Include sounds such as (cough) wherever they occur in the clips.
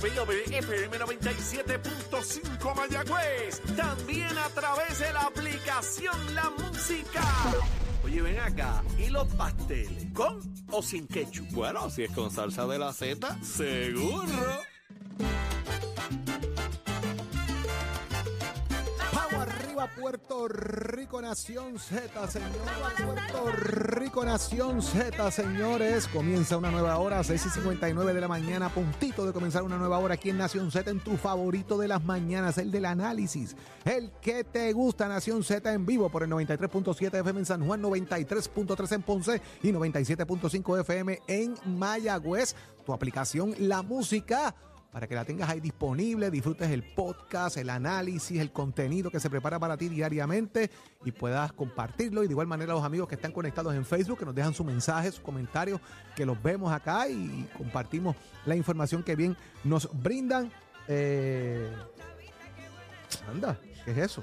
WIOB-FM 97.5 Mayagüez. También a través de la aplicación La Música. Oye, ven acá. ¿Y los pasteles? ¿Con o sin ketchup? Bueno, si es con salsa de la Z, seguro. Arriba, Puerto Rico Nación Z, señores. Puerto Rico Nación Z, señores. Comienza una nueva hora, 6 y 59 de la mañana, puntito de comenzar una nueva hora aquí en Nación Z, en tu favorito de las mañanas, el del análisis. El que te gusta, Nación Z en vivo por el 93.7 FM en San Juan, 93.3 en Ponce y 97.5 FM en Mayagüez. Tu aplicación La Música para que la tengas ahí disponible, disfrutes el podcast, el análisis, el contenido que se prepara para ti diariamente y puedas compartirlo. Y de igual manera los amigos que están conectados en Facebook, que nos dejan su mensaje, sus comentarios, que los vemos acá y compartimos la información que bien nos brindan. Eh, Anda, ¿qué es eso?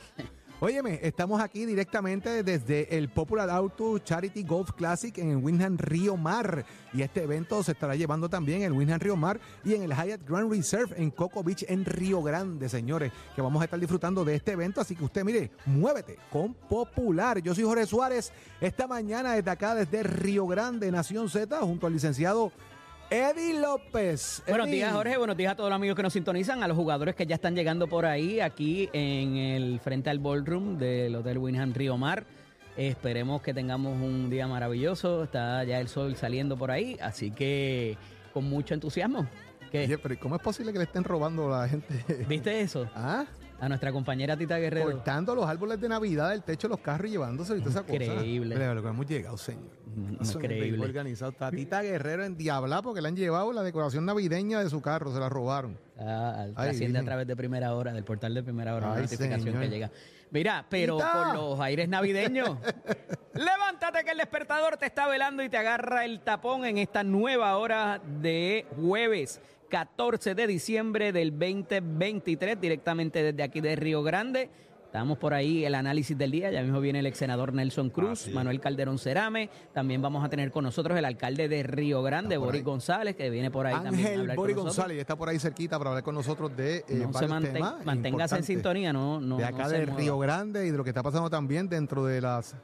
Óyeme, estamos aquí directamente desde el Popular Auto Charity Golf Classic en el Windham Río Mar. Y este evento se estará llevando también en Windham Río Mar y en el Hyatt Grand Reserve en Coco Beach en Río Grande, señores. Que vamos a estar disfrutando de este evento. Así que usted, mire, muévete con Popular. Yo soy Jorge Suárez. Esta mañana desde acá, desde Río Grande, Nación Z, junto al licenciado Eddie López. Buenos Eddie. días, Jorge. Buenos días a todos los amigos que nos sintonizan, a los jugadores que ya están llegando por ahí, aquí en el frente al ballroom del Hotel Winham Río Mar. Esperemos que tengamos un día maravilloso. Está ya el sol saliendo por ahí, así que con mucho entusiasmo. ¿Qué? Oye, pero ¿cómo es posible que le estén robando a la gente? ¿Viste eso? ¿Ah? A nuestra compañera Tita Guerrero. Cortando los árboles de Navidad del techo de los carros y llevándose esa cosa. Increíble. Mira, lo que hemos llegado, señor. Eso es Increíble. organizado. Tatita Guerrero en Diabla porque le han llevado la decoración navideña de su carro, se la robaron. Ah, asciende a través de primera hora, del portal de primera hora, Ay, la notificación señor. que llega. Mira, pero Tita. con los aires navideños, (laughs) levántate que el despertador te está velando y te agarra el tapón en esta nueva hora de jueves 14 de diciembre del 2023, directamente desde aquí de Río Grande. Estamos por ahí el análisis del día. Ya mismo viene el ex senador Nelson Cruz, Manuel Calderón Cerame. También vamos a tener con nosotros el alcalde de Río Grande, Boris ahí. González, que viene por ahí también. Ángel hablar con Boris. González está por ahí cerquita para hablar con nosotros de eh, no se varios temas manténgase en sintonía, no, no de acá no de. Río Grande y de lo que está pasando también dentro de las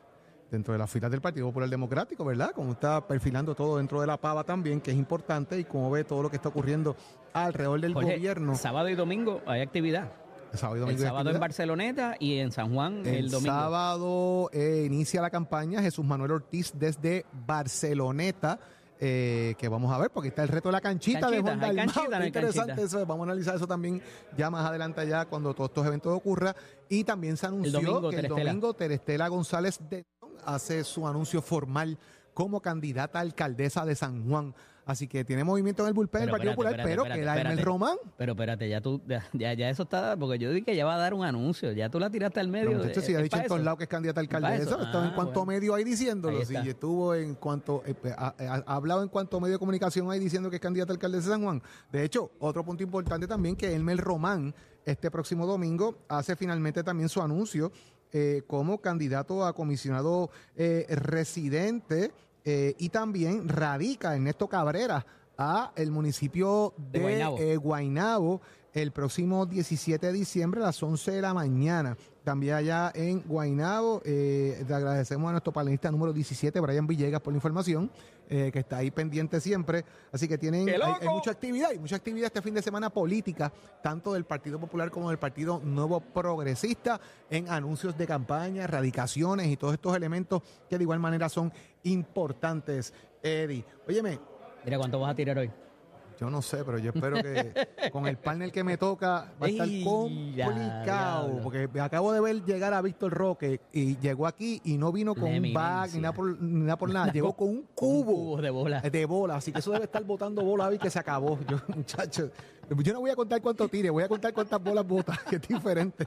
dentro de las filas del Partido Popular Democrático, ¿verdad? Como está perfilando todo dentro de la pava también, que es importante, y como ve todo lo que está ocurriendo alrededor del Jorge, gobierno. Sábado y domingo hay actividad. Sábado y El domingo hay sábado en. Barceloneta y en San Juan el, El, domingo. sábado eh, inicia la campaña Jesús Manuel Ortiz desde Barceloneta. eh, que vamos a ver, porque está el reto de la canchita de Canchita, Juan Dalmau. canchita, Está no interesante eso. Vamos a analizar eso también ya más adelante allá cuando todos estos eventos ocurran. Y también se anunció domingo, que el domingo Terestela González de hace su anuncio formal como candidata a alcaldesa de San Juan. Así que tiene movimiento en el bullpen del Partido Popular, pero espérate, queda en el espérate. Román. Pero espérate, ya tú, ya, ya, eso está, porque yo dije que ya va a dar un anuncio, ya tú la tiraste al medio. Pero si eh, ha es dicho en todos lados que es candidata a estaba en Ah, cuanto bueno. medio ahí diciéndolo. Ahí Si estuvo en cuanto, eh, eh, ha, ha- ha hablado en cuanto medio de comunicación ahí diciendo que es candidata a alcaldesa de San Juan. De hecho, otro punto importante también que Elmer Román, este próximo domingo, hace finalmente también su anuncio eh, como candidato a comisionado eh, residente eh, y también radica Ernesto Cabrera a el municipio de, De Guaynabo. eh, Guaynabo el próximo 17 de diciembre a las 11 de la mañana. También allá en Guaynabo, eh, le agradecemos a nuestro panelista número 17, Brian Villegas, por la información, eh, que está ahí pendiente siempre. Así que tienen mucha actividad, hay mucha actividad este fin de semana política, tanto del Partido Popular como del Partido Nuevo Progresista, en anuncios de campaña, radicaciones y todos estos elementos que de igual manera son importantes, Eddie. Óyeme, Mira cuánto vas a tirar hoy. Yo no sé, pero yo espero que (laughs) con el panel que me toca va a estar Ey, complicado. Porque acabo de ver llegar a Víctor Roque y llegó aquí y no vino con un bag ni nada por, ni nada, por nada. (laughs) Llegó con un cubo, cubo de bola. De bola. Así que eso debe estar botando bola y que se acabó. Yo, (laughs) muchachos, yo no voy a contar cuánto tire, voy a contar cuántas bolas bota, que es diferente.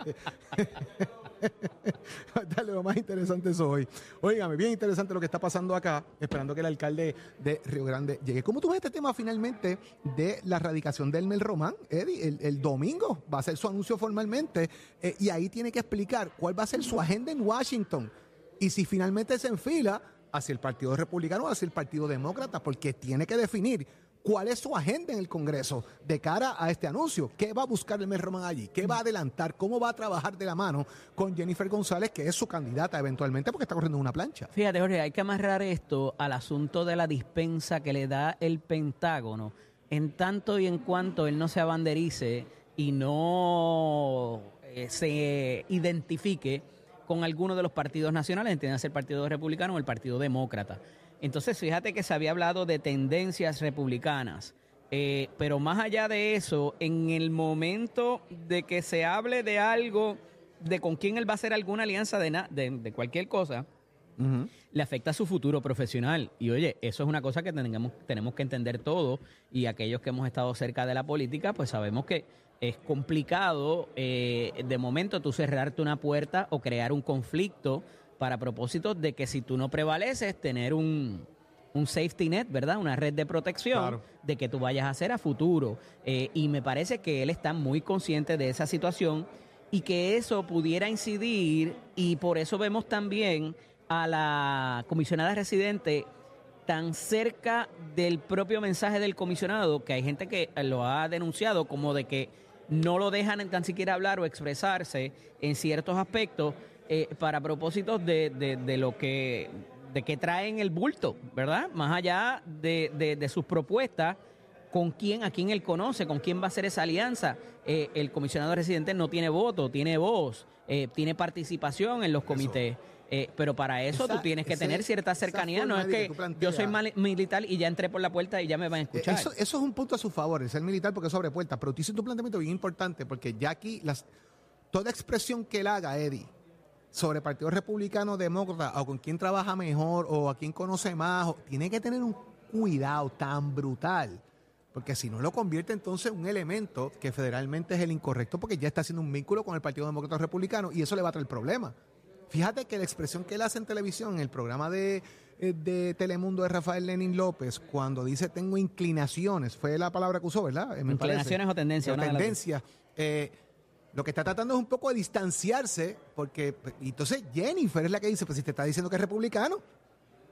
(laughs) Dale, lo más interesante eso hoy. Óigame, bien interesante lo que está pasando acá, esperando que el alcalde de Río Grande llegue. ¿Cómo tú ves este tema finalmente de la radicación del Mel Román? Eddie, el, domingo va a hacer su anuncio formalmente eh, y ahí tiene que explicar cuál va a ser su agenda en Washington y si finalmente se enfila hacia el Partido Republicano o hacia el Partido Demócrata, porque tiene que definir ¿Cuál es su agenda en el Congreso de cara a este anuncio? ¿Qué va a buscar el mes Román allí? ¿Qué va a adelantar? ¿Cómo va a trabajar de la mano con Jennifer González, que es su candidata eventualmente porque está corriendo una plancha? Fíjate, Jorge, hay que amarrar esto al asunto de la dispensa que le da el Pentágono, en tanto y en cuanto él no se abanderice y no eh, se identifique con alguno de los partidos nacionales, entiendes el Partido Republicano o el Partido Demócrata. Entonces, fíjate que se había hablado de tendencias republicanas. Eh, pero más allá de eso, en el momento de que se hable de algo, de con quién él va a hacer alguna alianza de, de, cualquier cosa, le afecta a su futuro profesional. Y oye, eso es una cosa que tenemos, tenemos que entender todo. Y aquellos que hemos estado cerca de la política, pues sabemos que es complicado eh, de momento tú cerrarte una puerta o crear un conflicto para propósito de que si tú no prevaleces, tener un, safety net, ¿verdad? Una red de protección de que tú vayas a hacer a futuro. Eh, y me parece que él está muy consciente de esa situación y que eso pudiera incidir y por eso vemos también a la comisionada residente tan cerca del propio mensaje del comisionado que hay gente que lo ha denunciado como de que no lo dejan tan siquiera hablar o expresarse en ciertos aspectos eh, para propósitos de, de, lo que de que traen el bulto, ¿verdad? Más allá de, de, sus propuestas, con quién, a quién él conoce, con quién va a ser esa alianza. Eh, el comisionado residente no tiene voto, tiene voz, eh, tiene participación en los comités. pero para eso tú tienes que tener cierta cercanía. No es que, yo soy militar y ya entré por la puerta y ya me van a escuchar. Eso, eso es un punto a su favor, el ser militar porque es sobre puerta. Pero tú hiciste un planteamiento bien importante porque ya aquí las, toda expresión que él haga, Eddie, sobre Partido Republicano, Demócrata, o con quién trabaja mejor, o a quién conoce más, tiene que tener un cuidado tan brutal, porque si no lo convierte entonces en un elemento que federalmente es el incorrecto, porque ya está haciendo un vínculo con el Partido Demócrata Republicano, y eso le va a traer problema. Fíjate que la expresión que él hace en televisión, en el programa de, eh, Telemundo de Rafael Lenin López, cuando dice tengo inclinaciones, fue la palabra que usó, ¿verdad? inclinaciones o tendencias. O tendencias. Eh, lo que está tratando es un poco de distanciarse, porque entonces Jennifer es la que dice, pues si te está diciendo que es republicano,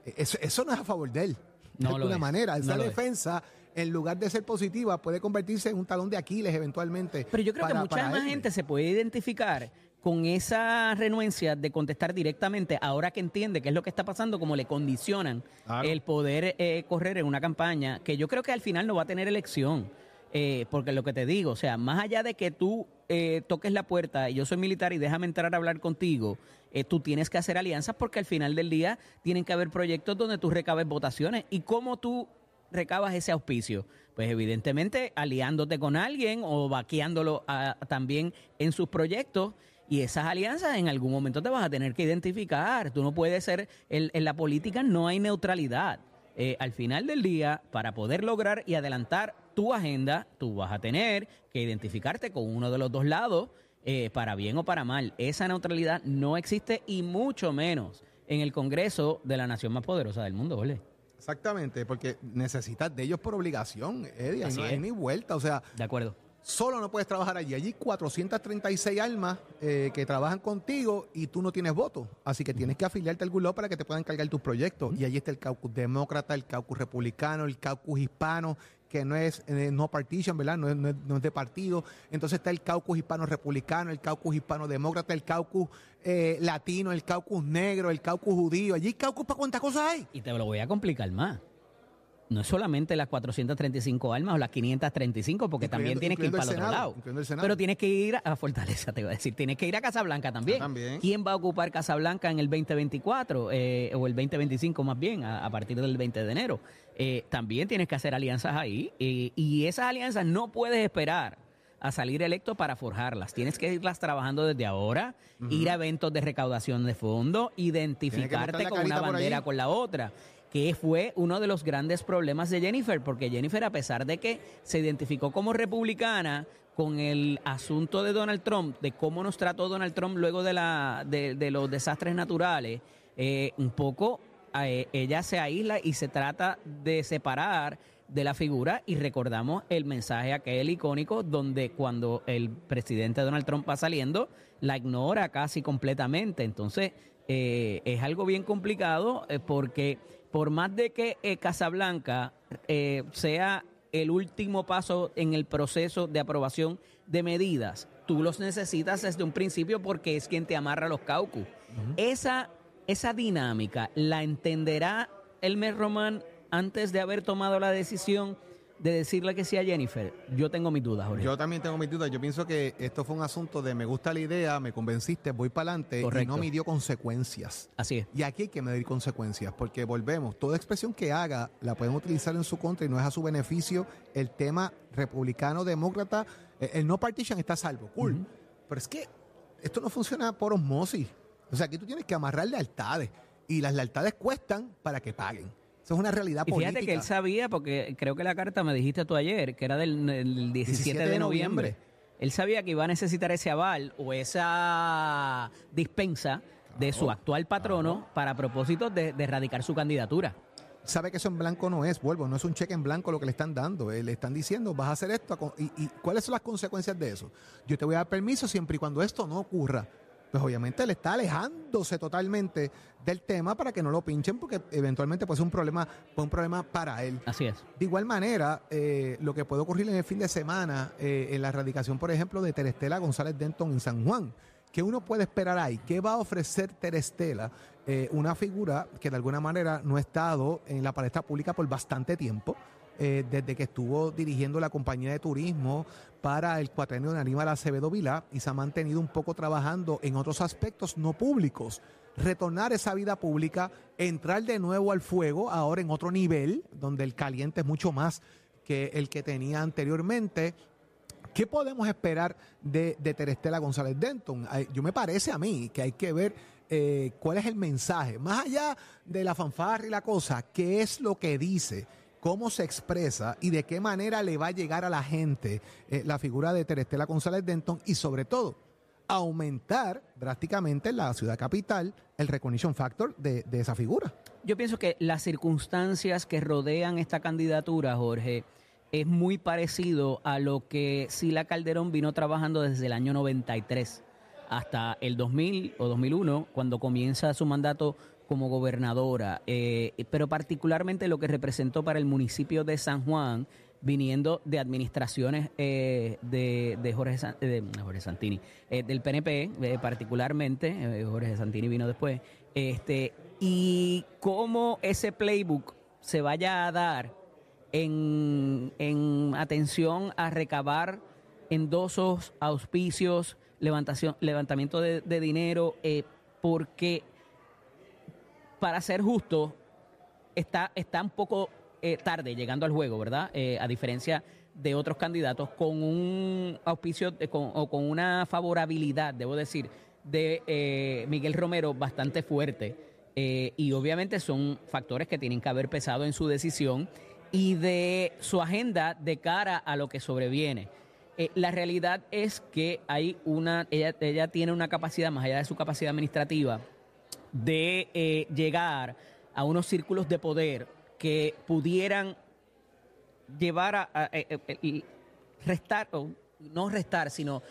e, eso, no es a favor de él. De alguna manera, esa defensa, en lugar de ser positiva, puede convertirse en un talón de Aquiles eventualmente. Pero yo creo que mucha más gente se puede identificar con esa renuencia de contestar directamente, ahora que entiende qué es lo que está pasando, como le condicionan el poder eh, correr en una campaña, que yo creo que al final no va a tener elección. Eh, porque lo que te digo, o sea, más allá de que tú eh, toques la puerta y yo soy militar y déjame entrar a hablar contigo, eh, tú tienes que hacer alianzas porque al final del día tienen que haber proyectos donde tú recabes votaciones. ¿Y cómo tú recabas ese auspicio? Pues evidentemente aliándote con alguien o vaqueándolo también en sus proyectos. Y esas alianzas en algún momento te vas a tener que identificar. Tú no puedes ser, en la política no hay neutralidad. Eh, al final del día, para poder lograr y adelantar tu agenda, tú vas a tener que identificarte con uno de los dos lados, eh, para bien o para mal. Esa neutralidad no existe y mucho menos en el Congreso de la nación más poderosa del mundo, ¿vale? Exactamente, porque necesitas de ellos por obligación, Eddie, no hay ni vuelta, o sea... De acuerdo solo no puedes trabajar allí. Allí 436 almas eh, que trabajan contigo y tú no tienes voto. Así que tienes que afiliarte a algún lado para que te puedan cargar tus proyectos. Y allí está el caucus demócrata, el caucus republicano, el caucus hispano, que no es eh, no partition, ¿verdad? No es, no, es, de partido. Entonces está el caucus hispano republicano, el caucus hispano demócrata, el caucus eh, latino, el caucus negro, el caucus judío. Allí caucus para cuántas cosas hay. Y te lo voy a complicar más no es solamente las 435 almas o las 535, porque también tienes que ir para el otro lado. Pero tienes que ir a Fortaleza, te voy a decir. Tienes que ir a Casablanca también. también. ¿Quién va a ocupar Casablanca en el 2024 eh, o el 2025 más bien, a, partir del 20 de enero? Eh, también tienes que hacer alianzas ahí eh, y esas alianzas no puedes esperar a salir electo para forjarlas. Tienes que irlas trabajando desde ahora, ir a eventos de recaudación de fondos, identificarte con una bandera con la otra que fue uno de los grandes problemas de Jennifer, porque Jennifer, a pesar de que se identificó como republicana con el asunto de Donald Trump, de cómo nos trató Donald Trump luego de, la, de, los desastres naturales, eh, un poco eh, ella se aísla y se trata de separar de la figura y recordamos el mensaje aquel icónico donde cuando el presidente Donald Trump va saliendo, la ignora casi completamente. Entonces, eh, es algo bien complicado porque por más de que eh, Casablanca eh, sea el último paso en el proceso de aprobación de medidas. Tú los necesitas desde un principio porque es quien te amarra los caucus. esa, esa dinámica la entenderá Elmer Román antes de haber tomado la decisión de decirle que sí a Jennifer, yo tengo mis dudas, Jorge. Yo también tengo mis dudas. Yo pienso que esto fue un asunto de me gusta la idea, me convenciste, voy para adelante y no midió consecuencias. Así es. Y aquí hay que medir consecuencias, porque volvemos, toda expresión que haga la pueden utilizar en su contra y no es a su beneficio. El tema republicano-demócrata, eh, el no partition está salvo, cool. Pero es que esto no funciona por osmosis. O sea, aquí tú tienes que amarrar lealtades y las lealtades cuestan para que paguen es una realidad y fíjate que él sabía, porque creo que la carta me dijiste tú ayer, que era del, 17, de, noviembre. Él sabía que iba a necesitar ese aval o esa dispensa de su actual patrono para propósito de, erradicar su candidatura sabe que eso en blanco no es, vuelvo, no es un cheque en blanco lo que le están dando. Eh, le están diciendo, vas a hacer esto. Y, ¿Y cuáles son las consecuencias de eso? Yo te voy a dar permiso siempre y cuando esto no ocurra pues obviamente él está alejándose totalmente del tema para que no lo pinchen porque eventualmente puede ser un problema, un problema para él. Así es. De igual manera, eh, lo que puede ocurrir en el fin de semana, eh, en la erradicación, por ejemplo, de Terestela González Denton en San Juan, ¿qué uno puede esperar ahí? ¿Qué va a ofrecer Terestela? Eh, una figura que de alguna manera no ha estado en la palestra pública por bastante tiempo. Eh, desde que estuvo dirigiendo la compañía de turismo para el cuatrenio de Aníbal Acevedo Vilá y se ha mantenido un poco trabajando en otros aspectos no públicos. Retornar esa vida pública, entrar de nuevo al fuego, ahora en otro nivel, donde el caliente es mucho más que el que tenía anteriormente. ¿Qué podemos esperar de, de Terestela González Denton? Yo me parece a mí que hay que ver eh, cuál es el mensaje. Más allá de la fanfarra y la cosa, ¿qué es lo que dice? Cómo se expresa y de qué manera le va a llegar a la gente eh, la figura de Terestela González Denton y sobre todo aumentar drásticamente en la ciudad capital el recognition factor de, de esa figura. Yo pienso que las circunstancias que rodean esta candidatura, Jorge, es muy parecido a lo que Sila Calderón vino trabajando desde el año 93 hasta el 2000 o 2001, cuando comienza su mandato como gobernadora, eh, pero particularmente lo que representó para el municipio de San Juan, viniendo de administraciones eh, de, de, Jorge, de, Jorge Santini, eh, del PNP particularmente, Jorge Santini vino después, este, y cómo ese playbook se vaya a dar en, en atención a recabar endosos, auspicios, levantación, levantamiento de, de dinero, porque para ser justo, está, está un poco eh, tarde llegando al juego, ¿verdad? Eh, a diferencia de otros candidatos con un auspicio o con una favorabilidad, debo decir, de eh, Miguel Romero bastante fuerte. y obviamente son factores que tienen que haber pesado en su decisión y de su agenda de cara a lo que sobreviene. la realidad es que hay una, ella, ella tiene una capacidad, más allá de su capacidad administrativa, de eh, llegar a unos círculos de poder que pudieran llevar a, eh, eh, restar, o no restar, sino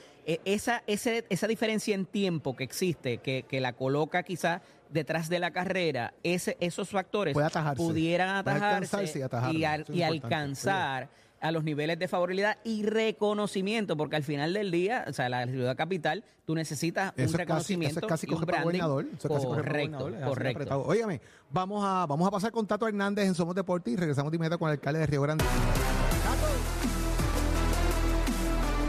esa, esa diferencia en tiempo que existe, que, la coloca quizás detrás de la carrera, ese, esos factores pudieran atajarse y, y alcanzar a los niveles de favorabilidad y reconocimiento, porque al final del día, o sea, la ciudad capital, tú necesitas un reconocimiento. Casi, eso es casi gobernador. Eso casi correcto, correcto. Óigame, vamos a, vamos a pasar con Tato Hernández en Somos Deportes y regresamos de inmediato con el alcalde de Río Grande.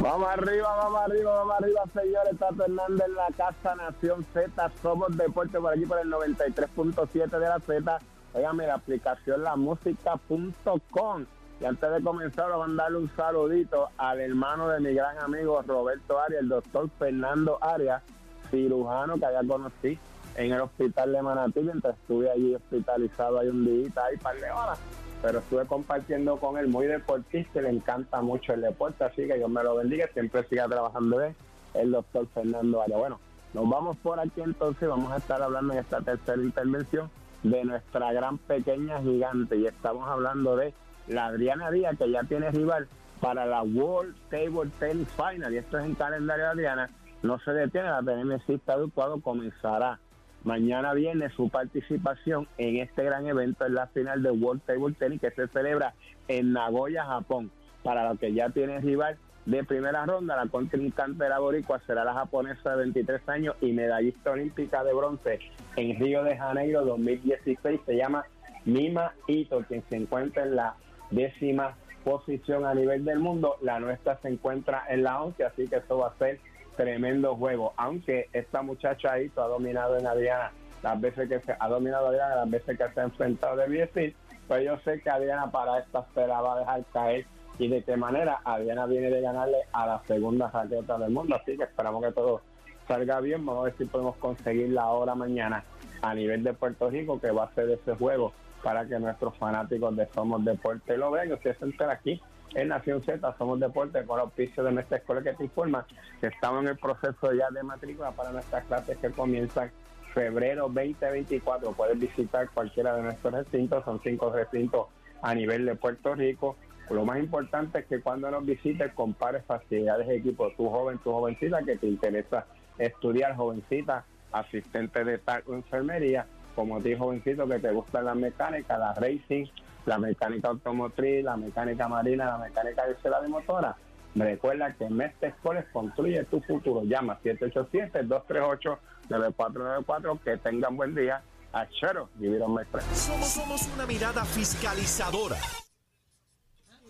Vamos arriba, vamos arriba, vamos arriba, señores. Tato Hernández en la Casa Nación Z. Somos Deportes por aquí por el 93.7 de la Z. Óigame, la aplicación lamúsica.com y antes de comenzar, vamos a mandarle un saludito al hermano de mi gran amigo Roberto Arias, el doctor Fernando Arias, cirujano que allá conocí en el hospital de Manatí, mientras estuve allí hospitalizado hay un día, ahí par de horas. Pero estuve compartiendo con él, muy deportista, le encanta mucho el deporte, así que Dios me lo bendiga, siempre siga trabajando bien, el doctor Fernando Arias. Bueno, nos vamos por aquí entonces, vamos a estar hablando en esta tercera intervención de nuestra gran pequeña gigante y estamos hablando de la Adriana Díaz, que ya tiene rival para la World Table Tennis Final, y esto es en calendario de Adriana, no se detiene, la tenisista de Ecuador comenzará mañana viene su participación en este gran evento en la final de World Table Tennis que se celebra en Nagoya, Japón. Para lo que ya tiene rival de primera ronda, la contrincante de la boricua será la japonesa de 23 años y medallista olímpica de bronce en Río de Janeiro 2016. Se llama Mima Ito, quien se encuentra en la décima posición a nivel del mundo. La nuestra se encuentra en la 11, así que esto va a ser tremendo juego. Aunque esta muchacha Ito ha dominado en Adriana las veces que se ha dominado Adriana, las veces que se ha enfrentado de decir, pues yo sé que Adriana para esta espera va a dejar caer y de qué manera Adriana viene de ganarle a la segunda raqueta del mundo, así que esperamos que todo salga bien, vamos a ver si podemos conseguir la hora mañana a nivel de Puerto Rico que va a ser ese juego para que nuestros fanáticos de Somos Deporte lo vean. Ustedes se aquí en Nación Z, Somos Deporte, con auspicio de nuestra escuela que te informa que estamos en el proceso ya de matrícula para nuestras clases que comienzan febrero 2024. Puedes visitar cualquiera de nuestros recintos, son cinco recintos a nivel de Puerto Rico. Lo más importante es que cuando nos visites compares facilidades de equipo, tu joven, tu jovencita que te interesa estudiar, jovencita, asistente de tal enfermería, como ti jovencito que te gusta la mecánica, la racing, la mecánica automotriz, la mecánica marina, la mecánica de de motora. Recuerda que Mestre Escoles construye tu futuro. Llama 787-238-9494. Que tengan buen día. Achero, vivir on Somos, somos una mirada fiscalizadora.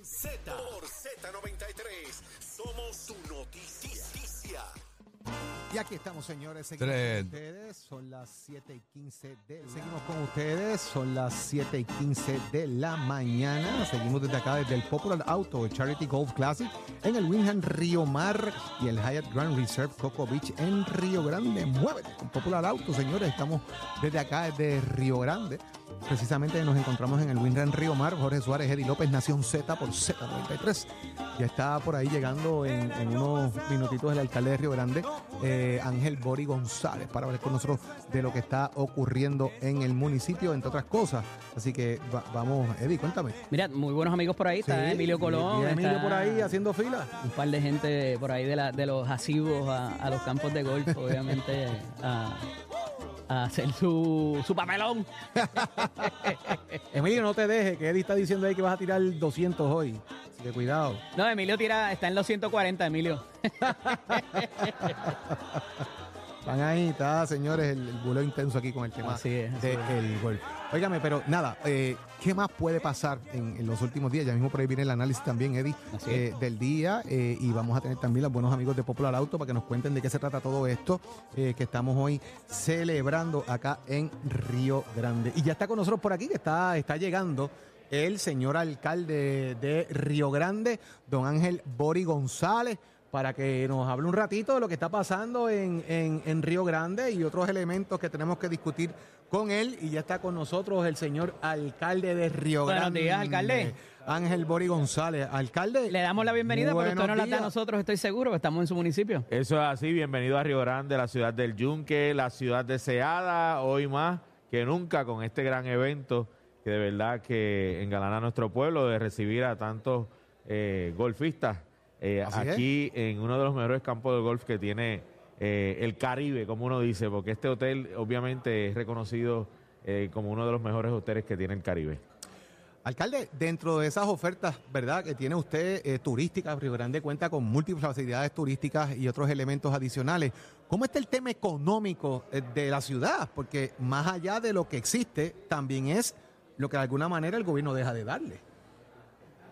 Z Y aquí estamos, señores. Seguimos con ustedes. Son las 7 y 15 de. Seguimos con ustedes. Son las 7 y 15 de la mañana. Seguimos desde acá, desde el Popular Auto Charity Golf Classic en el Winham Río Mar y el Hyatt Grand Reserve Coco Beach en Río Grande. Muévete con Popular Auto, señores. Estamos desde acá, desde Río Grande. Precisamente nos encontramos en el Winran Río Mar, Jorge Suárez, Eddie López, Nación Z por Z93. Ya está por ahí llegando en, unos minutitos el alcalde de Río Grande, eh, Ángel Bori González, para hablar con nosotros de lo que está ocurriendo en el municipio, entre otras cosas. Así que vamos, Eddie, cuéntame. Mira, muy buenos amigos por ahí, está Emilio Colón. Emilio por ahí haciendo fila. Un par de gente por ahí de, la, de los asivos a, a los campos de golf, obviamente. (laughs) a, a hacer su, su papelón. (laughs) Emilio, no te dejes, que Eddie está diciendo ahí que vas a tirar 200 hoy. Así que cuidado. No, Emilio tira, está en los 140, Emilio. (laughs) Van ahí, está, señores, el, el intenso aquí con el tema del golf. Óigame, pero nada, eh, ¿qué más puede pasar en, los últimos días? Ya mismo por ahí viene el análisis también, Eddie, eh, del día. Eh, y vamos a tener también los buenos amigos de Popular Auto para que nos cuenten de qué se trata todo esto que estamos hoy celebrando acá en Río Grande. Y ya está con nosotros por aquí, que está, está llegando el señor alcalde de Río Grande, don Ángel Bori González para que nos hable un ratito de lo que está pasando en, en, Río Grande y otros elementos que tenemos que discutir con él. Y ya está con nosotros el señor alcalde de Río Grande. Buenos días, alcalde. Ángel Bori González. Alcalde. Le damos la bienvenida, pero usted no la da a nosotros, estoy seguro, que estamos en su municipio. Eso es así, bienvenido a Río Grande, la ciudad del Yunque, la ciudad deseada, hoy más que nunca con este gran evento que de verdad que engalana a nuestro pueblo de recibir a tantos eh, golfistas eh, aquí en uno de los mejores campos de golf que tiene eh, el Caribe, como uno dice, porque este hotel obviamente es reconocido eh, como uno de los mejores hoteles que tiene el Caribe. Alcalde, dentro de esas ofertas, ¿verdad?, que tiene usted turísticas, Río Grande cuenta con múltiples facilidades turísticas y otros elementos adicionales. ¿Cómo está el tema económico de la ciudad? Porque más allá de lo que existe, también es lo que de alguna manera el gobierno deja de darle.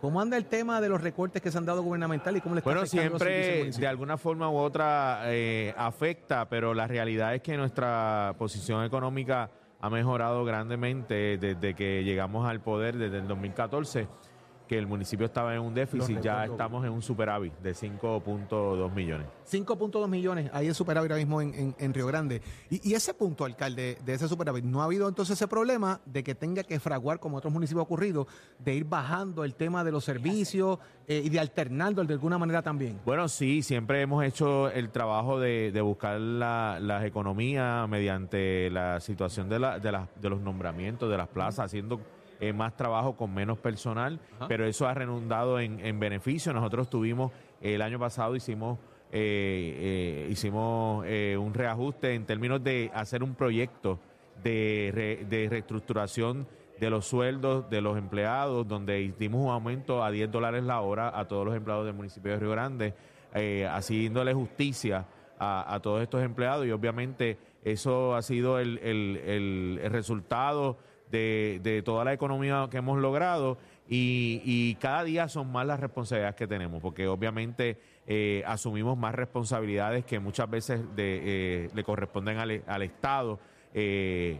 ¿Cómo anda el tema de los recortes que se han dado gubernamental y cómo le está Bueno, siempre de alguna forma u otra eh, afecta, pero la realidad es que nuestra posición económica ha mejorado grandemente desde que llegamos al poder, desde el 2014 que el municipio estaba en un déficit, ya estamos en un superávit de 5.2 millones. 5.2 millones, ahí es superávit ahora mismo en, Río Grande. Y, ese punto, alcalde, de ese superávit, ¿no ha habido entonces ese problema de que tenga que fraguar, como otros municipios ha ocurrido, de ir bajando el tema de los servicios eh, y de alternando de alguna manera también? Bueno, sí, siempre hemos hecho el trabajo de, buscar las economías mediante la situación de, la, de, de los nombramientos de las plazas, haciendo eh, más trabajo con menos personal, pero eso ha redundado en, en beneficio. Nosotros tuvimos, el año pasado hicimos eh, eh, hicimos eh, un reajuste en términos de hacer un proyecto de, re- de reestructuración de los sueldos de los empleados, donde dimos un aumento a 10 dólares la hora a todos los empleados del municipio de Río Grande, eh, haciéndole justicia a, a todos estos empleados y obviamente eso ha sido el- el- el resultado de, de toda la economía que hemos logrado y, y cada día son más las responsabilidades que tenemos, porque obviamente eh, asumimos más responsabilidades que muchas veces eh, le corresponden al, al Estado. Eh,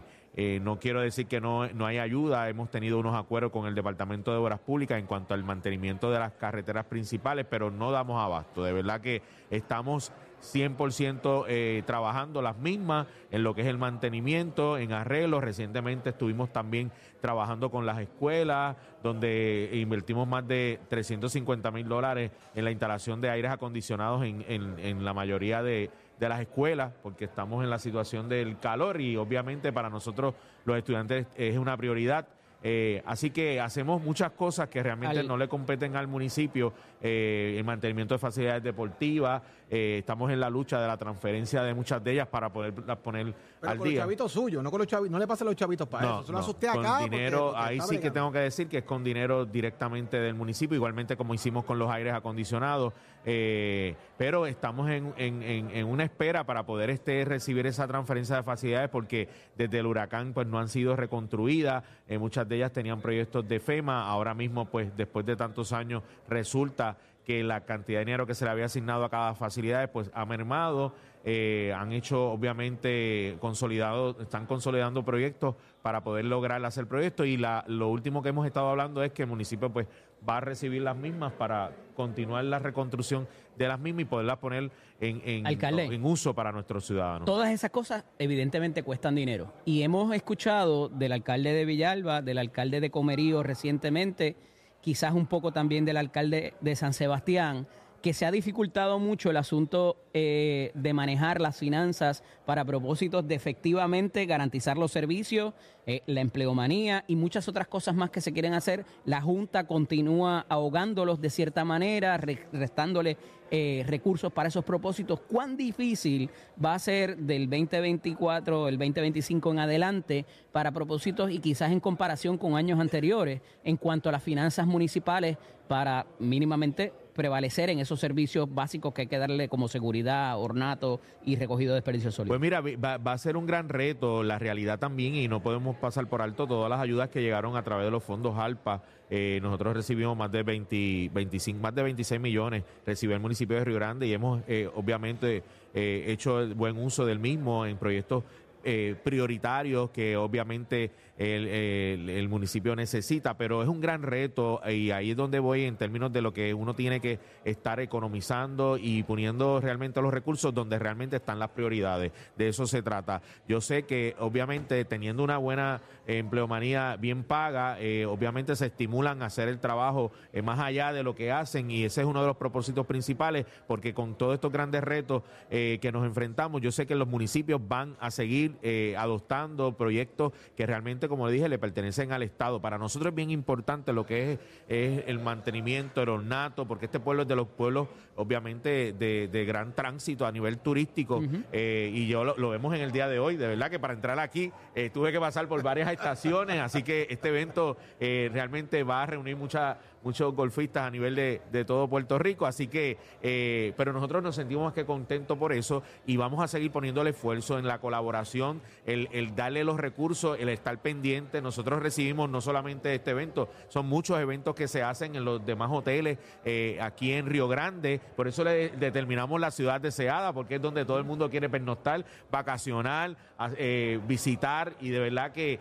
no quiero decir que no, no hay ayuda, hemos tenido unos acuerdos con el Departamento de Obras Públicas en cuanto al mantenimiento de las carreteras principales, pero no damos abasto. De verdad que estamos 100% eh, trabajando las mismas en lo que es el mantenimiento, en arreglos. Recientemente estuvimos también trabajando con las escuelas, donde invertimos más de 350 mil dólares en la instalación de aires acondicionados en, en- en la mayoría de, de las escuelas, porque estamos en la situación del calor y obviamente para nosotros los estudiantes es una prioridad. Eh, así que hacemos muchas cosas que realmente Al- no le competen al municipio, eh, el mantenimiento de facilidades deportivas, eh, estamos en la lucha de la transferencia de muchas de ellas para poderlas poner Pero al con los chavitos suyos, no con los chavitos, no le pasen los chavitos para eso. Eso lo asusté con acá. dinero, porque ahí sí que tengo que decir que es con dinero directamente del municipio, igualmente como hicimos con los aires acondicionados, eh, pero estamos en, en- en- en una espera para poder este recibir esa transferencia de facilidades porque desde el huracán pues no han sido reconstruidas, eh, muchas de ellas tenían proyectos de FEMA, ahora mismo pues después de tantos años resulta que la cantidad de dinero que se le había asignado a cada facilidad pues ha mermado, eh, han hecho obviamente consolidado, están consolidando proyectos para poder lograr hacer proyectos y la, lo último que hemos estado hablando es que el municipio pues va a recibir las mismas para continuar la reconstrucción de las mismas y poderlas poner en, en, Alcalde. en uso para nuestros ciudadanos. Todas esas cosas evidentemente cuestan dinero. Y hemos escuchado del alcalde de Villalba, del alcalde de Comerío recientemente, quizás un poco también del alcalde de San Sebastián, que se ha dificultado mucho el asunto eh, de manejar las finanzas para propósitos de efectivamente garantizar los servicios, eh, la empleomanía y muchas otras cosas más que se quieren hacer. La Junta continúa ahogándolos de cierta manera, re- restándole eh, recursos para esos propósitos. ¿Cuán difícil va a ser del 2024, el 2025 en adelante para propósitos y quizás en comparación con años anteriores en cuanto a las finanzas municipales para mínimamente prevalecer en esos servicios básicos que hay que darle como seguridad, ornato y recogido de desperdicios Pues sólidos? mira, vi- va, a ser un gran reto la realidad también y no podemos pasar por alto todas las ayudas que llegaron a través de los fondos ALPA. Eh, nosotros recibimos más de 20, 25, más de 26 millones, recibió el municipio de Río Grande y hemos eh, obviamente eh, hecho buen uso del mismo en proyectos eh, prioritarios que obviamente el, municipio necesita, pero es un gran reto y ahí es donde voy en términos de lo que uno tiene que estar economizando y poniendo realmente los recursos donde realmente están las prioridades. De eso se trata. Yo sé que obviamente teniendo una buena eh, empleomanía bien paga, eh, obviamente se estimulan a hacer el trabajo eh, más allá de lo que hacen y ese es uno de los propósitos principales porque con todos estos grandes retos eh, que nos enfrentamos, yo sé que los municipios van a seguir adoptando proyectos que realmente, como le dije, le pertenecen al Estado. Para nosotros es bien importante lo que es, es el mantenimiento, el ornato, porque este pueblo es de los pueblos, obviamente, de, de gran tránsito a nivel turístico eh, y yo lo, lo vemos en el día de hoy. De verdad que para entrar aquí eh, tuve que pasar por varias estaciones, así que este evento eh, realmente va a reunir mucha, muchos golfistas a nivel de, de todo Puerto Rico, así que, eh, pero nosotros nos sentimos más que contentos por eso y vamos a seguir poniéndole esfuerzo en la colaboración, el, el darle los recursos, el estar pendiente. Nosotros recibimos no solamente este evento, son muchos eventos que se hacen en los demás hoteles eh, aquí en Río Grande, por eso le determinamos la ciudad deseada, porque es donde todo el mundo quiere pernoctar, vacacionar, eh, visitar y de verdad que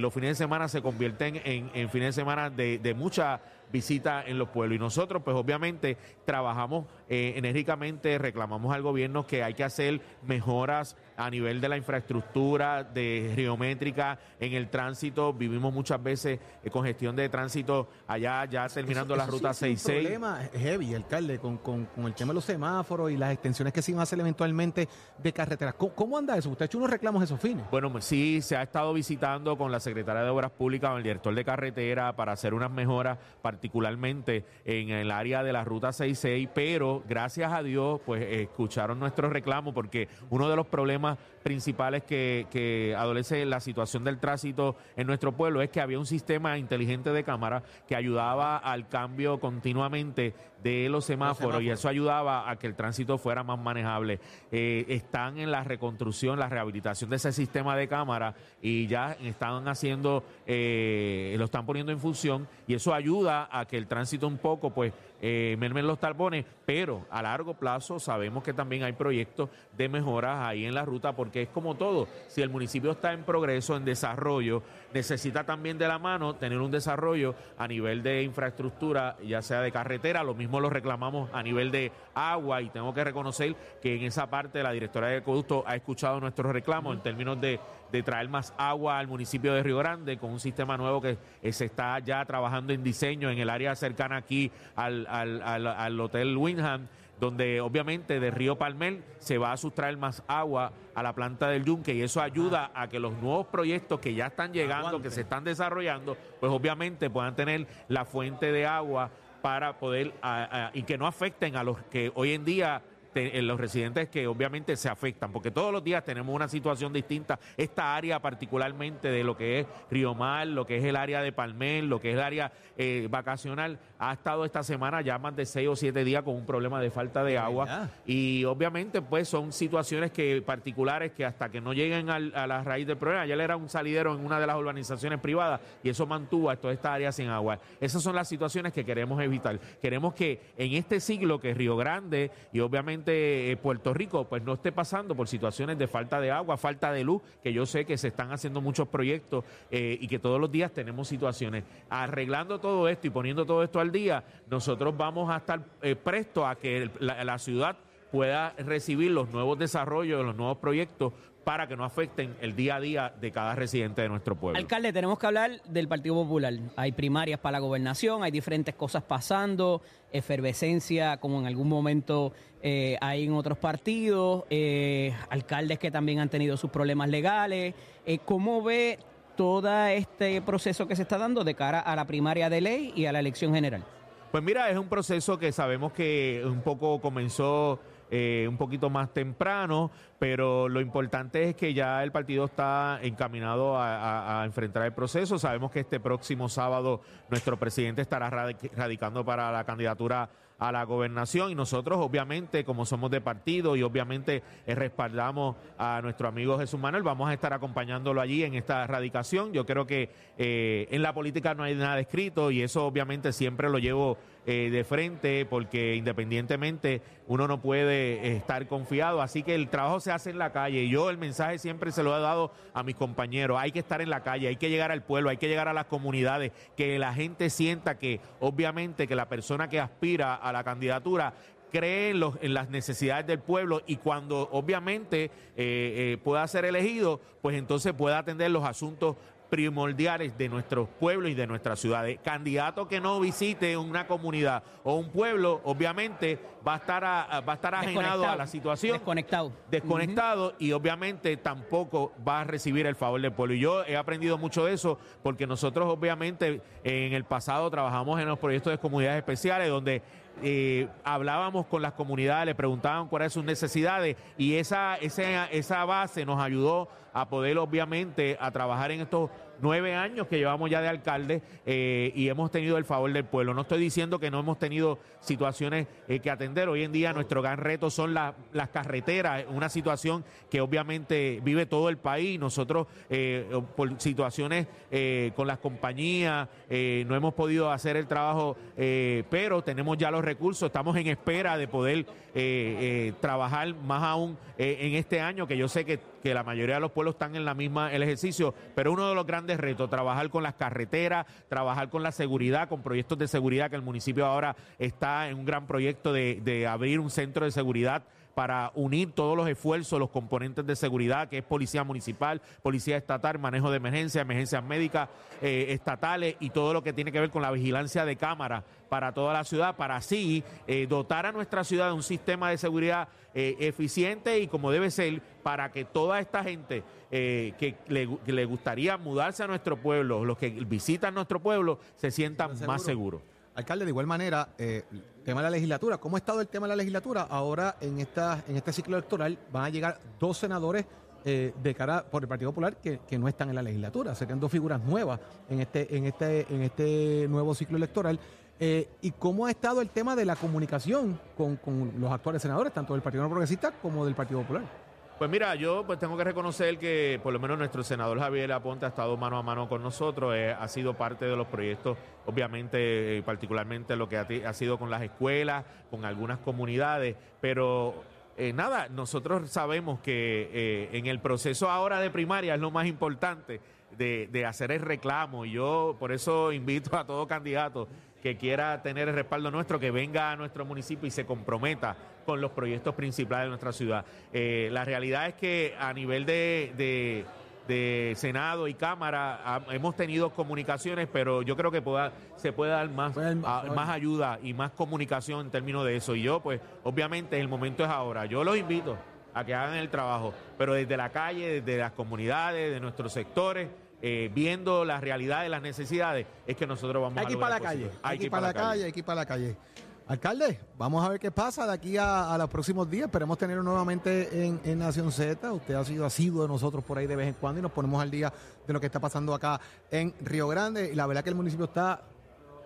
los fines de semana se convierten en, fines de semana de mucha visita en los pueblos. Y nosotros, pues obviamente, trabajamos eh, enérgicamente, reclamamos al gobierno que hay que hacer mejoras a nivel de la infraestructura, de geométrica, en el tránsito. Vivimos muchas veces eh, congestión de tránsito allá, ya terminando Eso- la ruta sí es un 66. problema heavy, alcalde, con, con- con el tema de los semáforos y las extensiones que se iban a hacer eventualmente de carreteras. ¿Cómo, cómo anda eso? Usted ha hecho unos reclamos esos fines. Bueno, sí, se ha estado visitando con la secretaria de Obras Públicas, con el director de carretera, para hacer unas mejoras, particularmente en el área de la ruta 66, pero gracias a Dios, pues escucharon nuestro reclamo porque uno de los problemas principales que, que adolece la situación del tránsito en nuestro pueblo es que había un sistema inteligente de cámara que ayudaba al cambio continuamente de los semáforos, y eso ayudaba a que el tránsito fuera más manejable. Eh, están en la reconstrucción, la rehabilitación de ese sistema de cámara y ya están haciendo, eh, lo están poniendo en función y eso ayuda a que el tránsito un poco, pues, eh, mermen los talbones, pero a largo plazo sabemos que también hay proyectos de mejoras ahí en la ruta, porque es como todo, si el municipio está en progreso, en desarrollo, necesita también de la mano tener un desarrollo a nivel de infraestructura, ya sea de carretera, lo mismo lo reclamamos a nivel de agua y tengo que reconocer que en esa parte la directora de Ecoducto ha escuchado nuestros reclamos en términos de, de traer más agua al municipio de Río Grande con un sistema nuevo que eh, se está ya trabajando en diseño en el área cercana aquí al, al, al, Hotel Windham donde obviamente de Río Palmel se va a sustraer más agua a la planta del Yunque y eso ayuda a que los nuevos proyectos que ya están llegando, que se están desarrollando, pues obviamente puedan tener la fuente de agua para poder y que no afecten a los que hoy en día en los residentes que obviamente se afectan, porque todos los días tenemos una situación distinta. Esta área particularmente de lo que es Río Mar, lo que es el área de Palmel, lo que es el área eh, vacacional, ha estado esta semana ya más de seis o siete días con un problema de falta de agua. Y obviamente pues son situaciones que particulares que hasta que no lleguen a la raíz del problema, ayer era un salidero en una de las urbanizaciones privadas y eso mantuvo a toda esta área sin agua. Esas son las situaciones que queremos evitar. Queremos que en este siglo que Río Grande y obviamente eh, Puerto Rico pues no esté pasando por situaciones de falta de agua, falta de luz, que yo sé que se están haciendo muchos proyectos eh, y que todos los días tenemos situaciones. Arreglando todo esto y poniendo todo esto al día, nosotros vamos a estar eh, prestos a que la ciudad pueda recibir los nuevos desarrollos, los nuevos proyectos para que no afecten el día a día de cada residente de nuestro pueblo. Alcalde, tenemos que hablar del Partido Popular. Hay primarias para la gobernación, hay diferentes cosas pasando, efervescencia como en algún momento eh, hay en otros partidos, eh, alcaldes que también han tenido sus problemas legales. Eh, ¿Cómo ve todo este proceso que se está dando de cara a la primaria de ley y a la elección general? Pues mira, es un proceso que sabemos que un poco comenzó eh, un poquito más temprano, pero lo importante es que ya el partido está encaminado a, enfrentar el proceso. Sabemos que este próximo sábado nuestro presidente estará radicando para la candidatura a la gobernación y nosotros obviamente como somos de partido y obviamente eh, respaldamos a nuestro amigo Jesús Manuel, vamos a estar acompañándolo allí en esta radicación. Yo creo que eh, en la política no hay nada escrito y eso obviamente siempre lo llevo eh, de frente porque independientemente uno no puede estar confiado. Así que el trabajo se hace en la calle. Yo el mensaje siempre se lo he dado a mis compañeros. Hay que estar en la calle, hay que llegar al pueblo, hay que llegar a las comunidades, que la gente sienta que obviamente que la persona que aspira a la candidatura cree en, los, en, las necesidades del pueblo y cuando obviamente eh, eh, pueda ser elegido, pues entonces pueda atender los asuntos primordiales de nuestros pueblos y de nuestras ciudades. Candidato que no visite una comunidad o un pueblo, obviamente va a estar va a estar ajenado a la situación. Desconectado. Desconectado y obviamente tampoco va a recibir el favor del pueblo. Y yo he aprendido mucho de eso porque nosotros obviamente en el pasado trabajamos en los proyectos de comunidades especiales donde eh, hablábamos con las comunidades, le preguntaban cuáles son sus necesidades y esa, esa, esa base nos ayudó a poder obviamente a trabajar en estos nueve años que llevamos ya de alcalde eh, y hemos tenido el favor del pueblo. No estoy diciendo que no hemos tenido situaciones eh, que atender. Hoy en día nuestro gran reto son las carreteras, una situación que obviamente vive todo el país. Nosotros eh, por situaciones con las compañías no hemos podido hacer el trabajo, pero tenemos ya los recursos, estamos en espera de poder trabajar más aún en este año, que yo sé que, que la mayoría de los pueblos están en la misma el ejercicio, pero uno de los grandes reto, trabajar con las carreteras, trabajar con la seguridad, con proyectos de seguridad, que el municipio ahora está en un gran proyecto de, de abrir un centro de seguridad para unir todos los esfuerzos, los componentes de seguridad, que es policía municipal, policía estatal, manejo de emergencia, emergencias médicas eh, estatales y todo lo que tiene que ver con la vigilancia de cámara para toda la ciudad, para así eh, dotar a nuestra ciudad de un sistema de seguridad eh, eficiente y como debe ser, para que toda esta gente que le, que, le, gustaría mudarse a nuestro pueblo, los que visitan nuestro pueblo, se sientan más seguros. Alcalde, de igual manera, eh, tema de la legislatura, ¿cómo ha estado el tema de la legislatura? Ahora, en, esta, en este ciclo electoral, van a llegar dos senadores eh, de cara por el Partido Popular que, que no están en la legislatura. Serían dos figuras nuevas en este, en este, en este nuevo ciclo electoral. Eh, ¿Y cómo ha estado el tema de la comunicación con, con los actuales senadores, tanto del Partido No Progresista como del Partido Popular? Pues mira, yo pues tengo que reconocer que por lo menos nuestro senador Javier Aponte ha estado mano a mano con nosotros, eh, ha sido parte de los proyectos, obviamente, eh, particularmente lo que ha, sido con las escuelas, con algunas comunidades, pero eh, nada, nosotros sabemos que en el proceso ahora de primaria es lo más importante de, de hacer el reclamo. Y yo por eso invito a todo candidato que quiera tener el respaldo nuestro, que venga a nuestro municipio y se comprometa con los proyectos principales de nuestra ciudad. Eh, la realidad es que a nivel de, de- de Senado y Cámara ha- hemos tenido comunicaciones, pero yo creo que pueda, se puede dar más, más ayuda y más comunicación en términos de eso. Y yo, pues, obviamente el momento es ahora. Yo los invito a que hagan el trabajo, pero desde la calle, desde las comunidades, de nuestros sectores, eh, viendo la realidad de las necesidades, es que nosotros vamos Hay a ir para la calle. Hay que ir para la calle, hay que ir para la calle. Alcalde, vamos a ver qué pasa de aquí a, a los próximos días. Esperemos tenerlo nuevamente en, en Nación Z. Usted ha sido asiduo de nosotros por ahí de vez en cuando y nos ponemos al día de lo que está pasando acá en Río Grande. Y la verdad que el municipio está,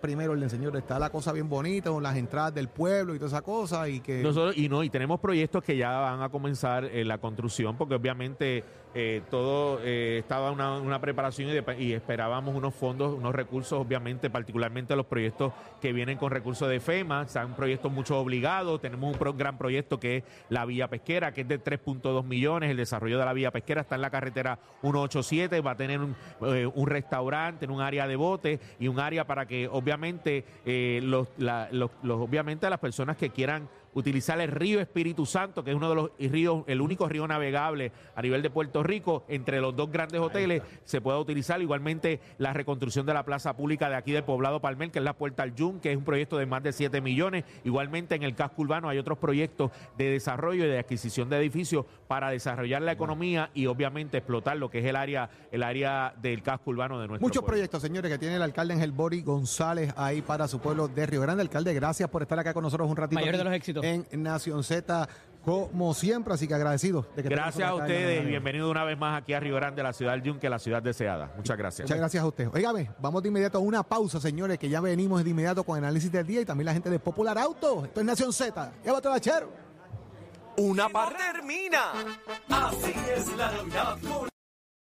primero, el señor, está la cosa bien bonita, con las entradas del pueblo y toda esa cosa. Y que Nosotros, y no, y tenemos proyectos que ya van a comenzar eh, la construcción, porque obviamente eh, todo eh, estaba una, una preparación y, de- y esperábamos unos fondos, unos recursos, obviamente, particularmente los proyectos que vienen con recursos de FEMA, son proyectos mucho obligados. Tenemos un gran proyecto que es la vía pesquera, que es de 3.2 millones. El desarrollo de la vía pesquera está en la carretera 187, va a tener un, eh, un restaurante, un área de bote y un área para que, obviamente, eh, los- obviamente las personas que quieran utilizar el río Espíritu Santo, que es uno de los ríos, el único río navegable a nivel de Puerto Rico, entre los dos grandes hoteles, se pueda utilizar. Igualmente la reconstrucción de la plaza pública de aquí del poblado Palmer, que es la Puerta al Yun, que es un proyecto de más de 7 millones. Igualmente en el casco urbano hay otros proyectos de desarrollo y de adquisición de edificios para desarrollar la economía y obviamente explotar lo que es el área, el área del casco urbano de nuestro Muchos pueblo. proyectos, señores, que tiene el alcalde Ángel Bori González ahí para su pueblo de Río Grande. Alcalde, gracias por estar acá con nosotros un ratito. Mayor de los éxitos. En Nación Z, como siempre, así que agradecido. De que Gracias a ustedes y bienvenido una vez más aquí a Río Grande, la ciudad del Yunque, la ciudad deseada. Muchas gracias. Muchas gracias a usted. Óigame, vamos de inmediato a una pausa, señores, que ya venimos de inmediato con análisis del día y también la gente de Popular Auto. Esto es Nación Z. Llévate bachero. Una parte termina. Así es la Navidad